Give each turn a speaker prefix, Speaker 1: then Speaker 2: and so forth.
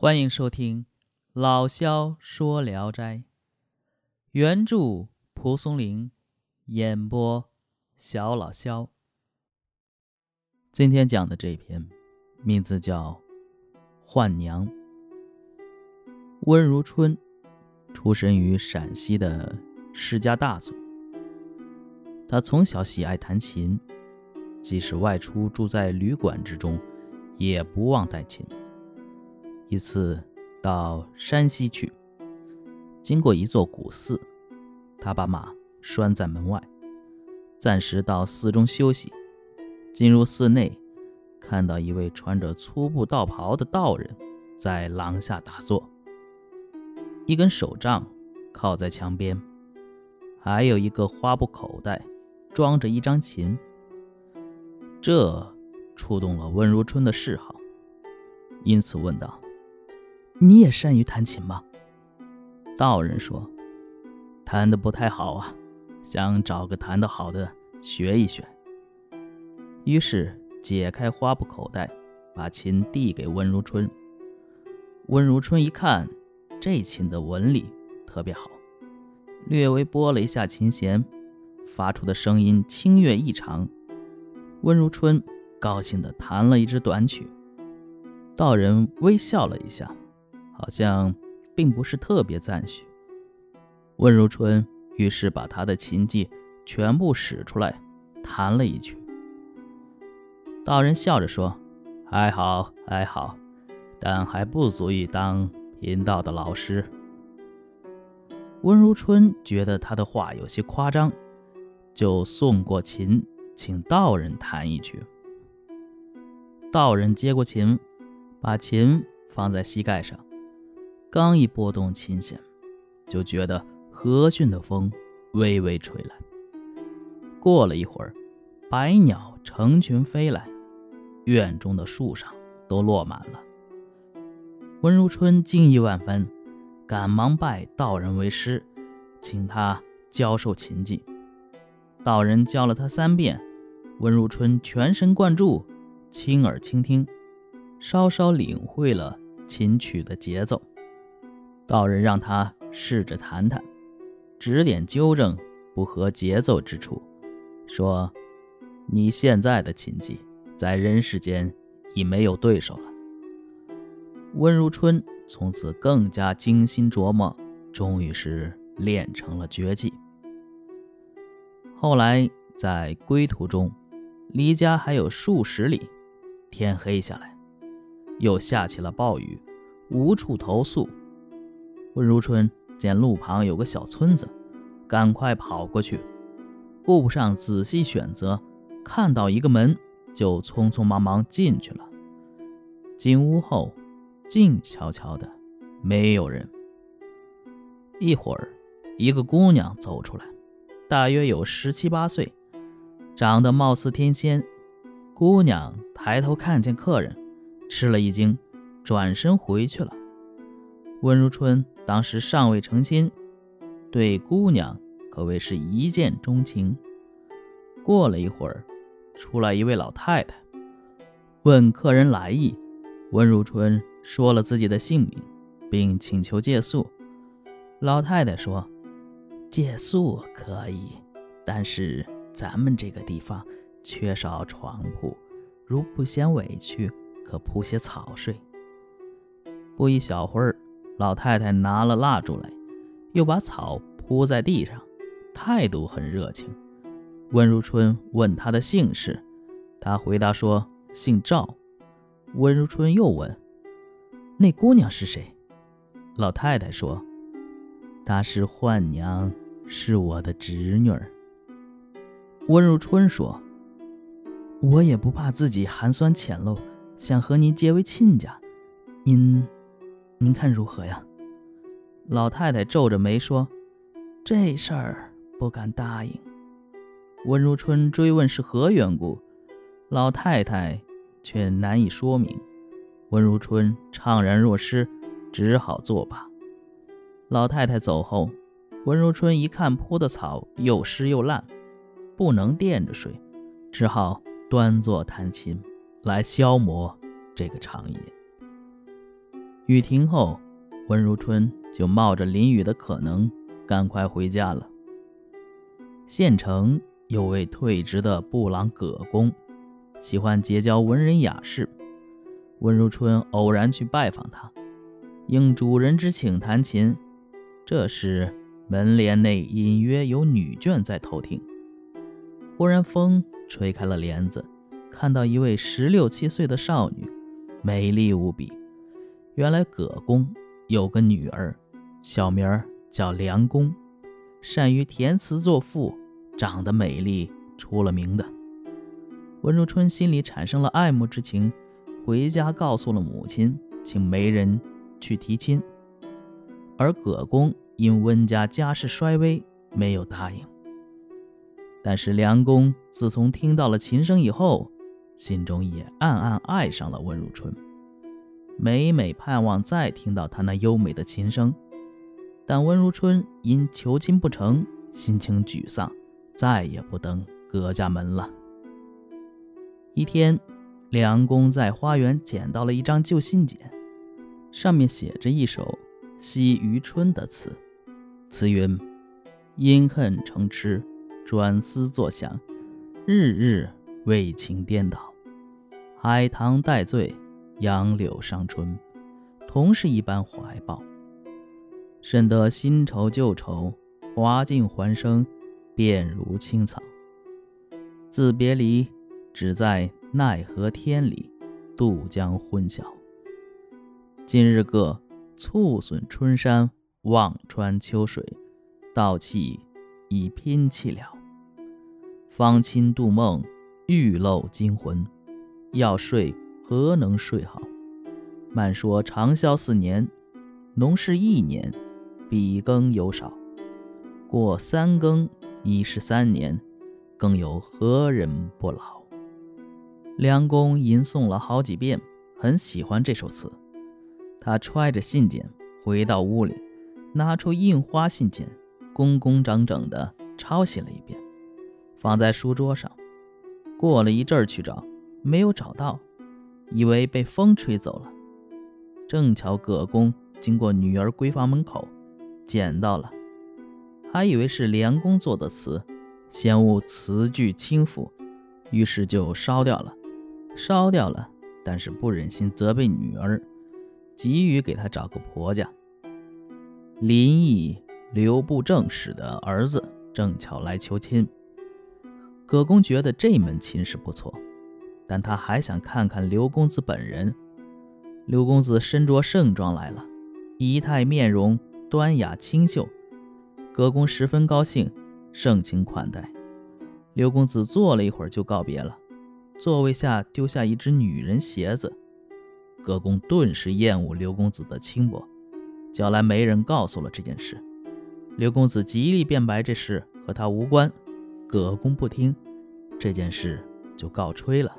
Speaker 1: 欢迎收听《老萧说聊斋》，原著蒲松龄，演播小老萧。今天讲的这篇名字叫《换娘》。温如春出身于陕西的世家大族，他从小喜爱弹琴，即使外出住在旅馆之中，也不忘带琴。一次到山西去，经过一座古寺，他把马拴在门外，暂时到寺中休息。进入寺内，看到一位穿着粗布道袍的道人在廊下打坐，一根手杖靠在墙边，还有一个花布口袋装着一张琴。这触动了温如春的嗜好，因此问道。你也善于弹琴吗？道人说：“弹的不太好啊，想找个弹得好的学一学。”于是解开花布口袋，把琴递给温如春。温如春一看，这琴的纹理特别好，略微拨了一下琴弦，发出的声音清越异常。温如春高兴地弹了一支短曲。道人微笑了一下。好像并不是特别赞许。温如春于是把他的琴技全部使出来，弹了一曲。道人笑着说：“还好，还好，但还不足以当贫道的老师。”温如春觉得他的话有些夸张，就送过琴，请道人弹一曲。道人接过琴，把琴放在膝盖上。刚一拨动琴弦，就觉得和煦的风微微吹来。过了一会儿，百鸟成群飞来，院中的树上都落满了。温如春惊异万分，赶忙拜道人为师，请他教授琴技。道人教了他三遍，温如春全神贯注，亲耳倾听，稍稍领会了琴曲的节奏。道人让他试着弹弹，指点纠正不合节奏之处，说：“你现在的琴技在人世间已没有对手了。”温如春从此更加精心琢磨，终于是练成了绝技。后来在归途中，离家还有数十里，天黑下来，又下起了暴雨，无处投宿。温如春见路旁有个小村子，赶快跑过去，顾不上仔细选择，看到一个门，就匆匆忙忙进去了。进屋后，静悄悄的，没有人。一会儿，一个姑娘走出来，大约有十七八岁，长得貌似天仙。姑娘抬头看见客人，吃了一惊，转身回去了。温如春当时尚未成亲，对姑娘可谓是一见钟情。过了一会儿，出来一位老太太，问客人来意。温如春说了自己的姓名，并请求借宿。老太太说：“借宿可以，但是咱们这个地方缺少床铺，如不嫌委屈，可铺些草睡。”不一小会儿。老太太拿了蜡烛来，又把草铺在地上，态度很热情。温如春问她的姓氏，她回答说姓赵。温如春又问：“那姑娘是谁？”老太太说：“她是换娘，是我的侄女儿。”温如春说：“我也不怕自己寒酸浅陋，想和您结为亲家，您。”您看如何呀？老太太皱着眉说：“这事儿不敢答应。”温如春追问是何缘故，老太太却难以说明。温如春怅然若失，只好作罢。老太太走后，温如春一看铺的草又湿又烂，不能垫着睡，只好端坐弹琴来消磨这个长夜。雨停后，温如春就冒着淋雨的可能，赶快回家了。县城有位退职的布朗葛公，喜欢结交文人雅士。温如春偶然去拜访他，应主人之请弹琴。这时门帘内隐约有女眷在偷听。忽然风吹开了帘子。看到一位十六七岁的少女，美丽无比。原来葛公有个女儿，小名儿叫梁公，善于填词作赋，长得美丽，出了名的。温如春心里产生了爱慕之情，回家告诉了母亲，请媒人去提亲。而葛公因温家家世衰微，没有答应。但是梁公自从听到了琴声以后，心中也暗暗爱上了温如春，每每盼望再听到他那优美的琴声。但温如春因求亲不成，心情沮丧，再也不登葛家门了。一天，梁公在花园捡到了一张旧信笺，上面写着一首《惜余春》的词，词云：“因恨成痴，转思作想，日日为情颠倒。”海棠带醉，杨柳伤春，同是一般怀抱。深得新愁旧愁，花尽还生，便如青草。自别离，只在奈何天里，渡江昏晓。今日个促损春山，望穿秋水，道气已拼气了。芳亲度梦，玉漏惊魂。要睡何能睡好？慢说长宵四年，农事一年，比耕有少。过三更已是三年，更有何人不老？梁公吟诵了好几遍，很喜欢这首词。他揣着信笺回到屋里，拿出印花信笺，工工整整地抄写了一遍，放在书桌上。过了一阵儿去找。没有找到，以为被风吹走了。正巧葛公经过女儿闺房门口，捡到了，还以为是梁公做的词，嫌物词句轻浮，于是就烧掉了。烧掉了，但是不忍心责备女儿，急于给她找个婆家。林毅、刘部正使的儿子正巧来求亲，葛公觉得这门亲事不错。但他还想看看刘公子本人。刘公子身着盛装来了，仪态面容端雅清秀，葛公十分高兴，盛情款待。刘公子坐了一会儿就告别了，座位下丢下一只女人鞋子。葛公顿时厌恶刘公子的轻薄，叫来媒人告诉了这件事。刘公子极力辩白这事和他无关，葛公不听，这件事就告吹了。